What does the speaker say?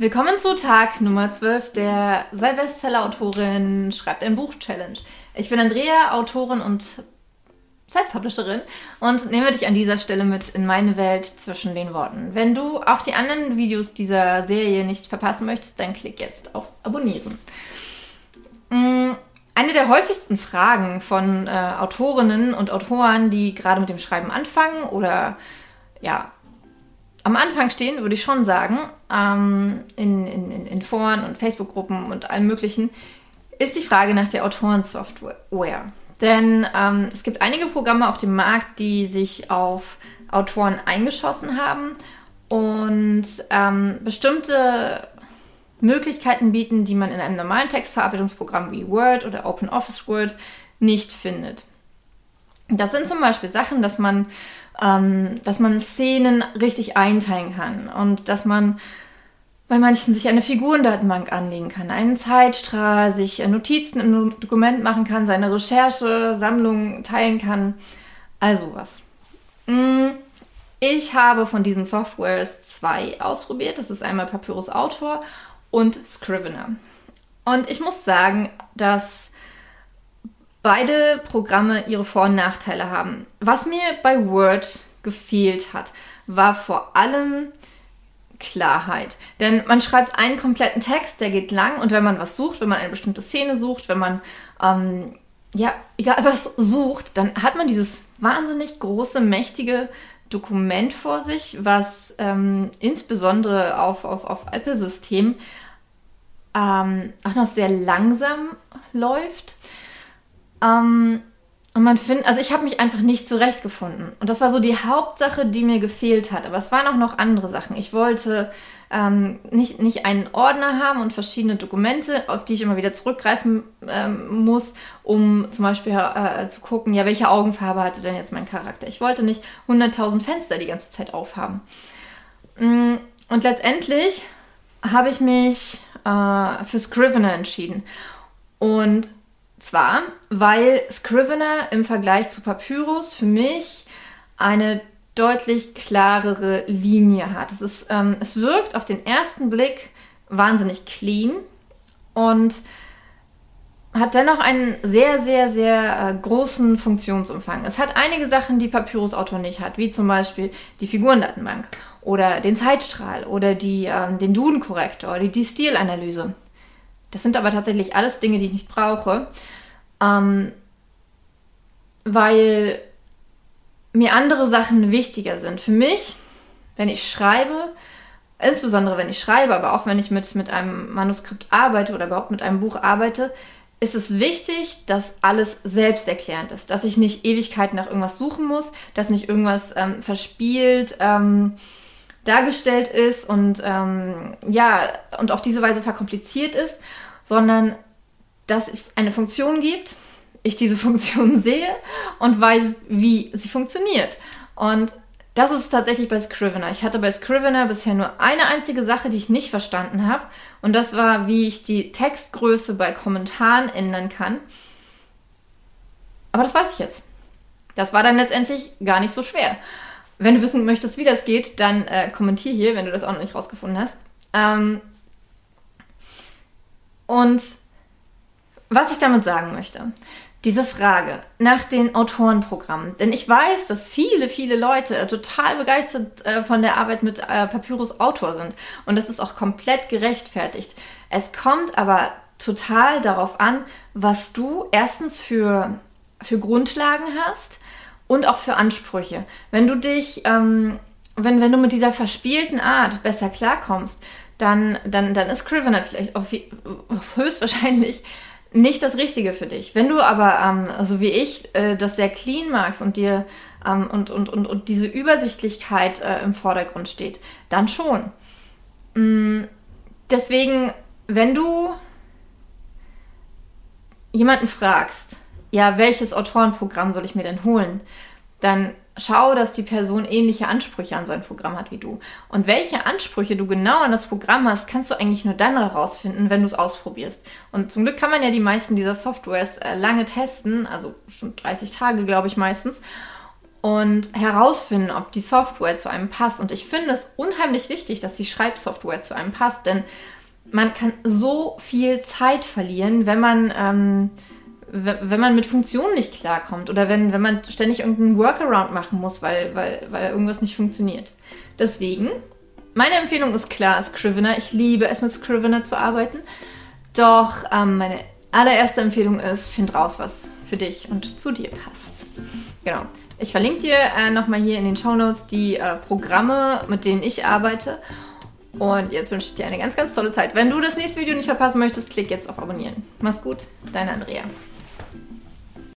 Willkommen zu Tag Nummer 12 der Sei Bestseller-Autorin Schreibt ein Buch-Challenge. Ich bin Andrea, Autorin und Self-Publisherin und nehme dich an dieser Stelle mit in meine Welt zwischen den Worten. Wenn du auch die anderen Videos dieser Serie nicht verpassen möchtest, dann klick jetzt auf Abonnieren. Mm, eine der häufigsten Fragen von äh, Autorinnen und Autoren, die gerade mit dem Schreiben anfangen oder ja, am Anfang stehen, würde ich schon sagen, ähm, in, in, in Foren und Facebook-Gruppen und allem Möglichen, ist die Frage nach der Autorensoftware. Denn ähm, es gibt einige Programme auf dem Markt, die sich auf Autoren eingeschossen haben und ähm, bestimmte Möglichkeiten bieten, die man in einem normalen Textverarbeitungsprogramm wie Word oder OpenOffice Word nicht findet. Das sind zum Beispiel Sachen, dass man ähm, dass man Szenen richtig einteilen kann und dass man bei manchen sich eine Figurendatenbank anlegen kann, einen Zeitstrahl, sich Notizen im Dokument machen kann, seine Recherche, Sammlung teilen kann, all sowas. Mm, ich habe von diesen Softwares zwei ausprobiert. Das ist einmal Papyrus Autor und Scrivener. Und ich muss sagen, dass beide Programme ihre Vor- und Nachteile haben. Was mir bei Word gefehlt hat, war vor allem Klarheit. Denn man schreibt einen kompletten Text, der geht lang und wenn man was sucht, wenn man eine bestimmte Szene sucht, wenn man, ähm, ja, egal was sucht, dann hat man dieses wahnsinnig große, mächtige Dokument vor sich, was ähm, insbesondere auf, auf, auf Apple-Systemen ähm, auch noch sehr langsam läuft. Ähm, und man findet, also ich habe mich einfach nicht zurechtgefunden. Und das war so die Hauptsache, die mir gefehlt hat. Aber es waren auch noch andere Sachen. Ich wollte ähm, nicht, nicht einen Ordner haben und verschiedene Dokumente, auf die ich immer wieder zurückgreifen ähm, muss, um zum Beispiel äh, zu gucken, ja, welche Augenfarbe hatte denn jetzt mein Charakter. Ich wollte nicht 100.000 Fenster die ganze Zeit aufhaben. Mm, und letztendlich habe ich mich äh, für Scrivener entschieden. Und zwar, weil Scrivener im Vergleich zu Papyrus für mich eine deutlich klarere Linie hat. Es, ist, ähm, es wirkt auf den ersten Blick wahnsinnig clean und hat dennoch einen sehr, sehr, sehr äh, großen Funktionsumfang. Es hat einige Sachen, die Papyrus Autor nicht hat, wie zum Beispiel die Figurendatenbank oder den Zeitstrahl oder die, ähm, den Duden-Korrektor oder die Stilanalyse. Das sind aber tatsächlich alles Dinge, die ich nicht brauche, ähm, weil mir andere Sachen wichtiger sind. Für mich, wenn ich schreibe, insbesondere wenn ich schreibe, aber auch wenn ich mit, mit einem Manuskript arbeite oder überhaupt mit einem Buch arbeite, ist es wichtig, dass alles selbsterklärend ist, dass ich nicht Ewigkeit nach irgendwas suchen muss, dass nicht irgendwas ähm, verspielt ähm, dargestellt ist und ähm, ja und auf diese Weise verkompliziert ist, sondern dass es eine Funktion gibt, ich diese Funktion sehe und weiß, wie sie funktioniert. Und das ist tatsächlich bei Scrivener. Ich hatte bei Scrivener bisher nur eine einzige Sache, die ich nicht verstanden habe. Und das war, wie ich die Textgröße bei Kommentaren ändern kann. Aber das weiß ich jetzt. Das war dann letztendlich gar nicht so schwer. Wenn du wissen möchtest, wie das geht, dann äh, kommentier hier, wenn du das auch noch nicht rausgefunden hast. Ähm, und was ich damit sagen möchte, diese Frage nach den Autorenprogrammen. Denn ich weiß, dass viele, viele Leute total begeistert äh, von der Arbeit mit äh, Papyrus Autor sind. Und das ist auch komplett gerechtfertigt. Es kommt aber total darauf an, was du erstens für, für Grundlagen hast und auch für Ansprüche. Wenn du dich, ähm, wenn, wenn du mit dieser verspielten Art besser klarkommst, dann, dann, dann ist Scrivener vielleicht auf, höchstwahrscheinlich nicht das Richtige für dich. Wenn du aber, ähm, so wie ich, äh, das sehr clean magst und dir ähm, und, und, und, und diese Übersichtlichkeit äh, im Vordergrund steht, dann schon. Mm, deswegen, wenn du jemanden fragst, ja, welches Autorenprogramm soll ich mir denn holen, dann schau, dass die Person ähnliche Ansprüche an so ein Programm hat wie du. Und welche Ansprüche du genau an das Programm hast, kannst du eigentlich nur dann herausfinden, wenn du es ausprobierst. Und zum Glück kann man ja die meisten dieser Softwares äh, lange testen, also schon 30 Tage, glaube ich meistens. und herausfinden, ob die Software zu einem passt. Und ich finde es unheimlich wichtig, dass die Schreibsoftware zu einem passt, denn man kann so viel Zeit verlieren, wenn man, ähm, wenn man mit Funktionen nicht klarkommt oder wenn, wenn man ständig irgendeinen Workaround machen muss, weil, weil, weil irgendwas nicht funktioniert. Deswegen, meine Empfehlung ist klar, Scrivener. Ich liebe es, mit Scrivener zu arbeiten. Doch ähm, meine allererste Empfehlung ist, find raus, was für dich und zu dir passt. Genau. Ich verlinke dir äh, nochmal hier in den Show Notes die äh, Programme, mit denen ich arbeite. Und jetzt wünsche ich dir eine ganz, ganz tolle Zeit. Wenn du das nächste Video nicht verpassen möchtest, klick jetzt auf Abonnieren. Mach's gut, deine Andrea.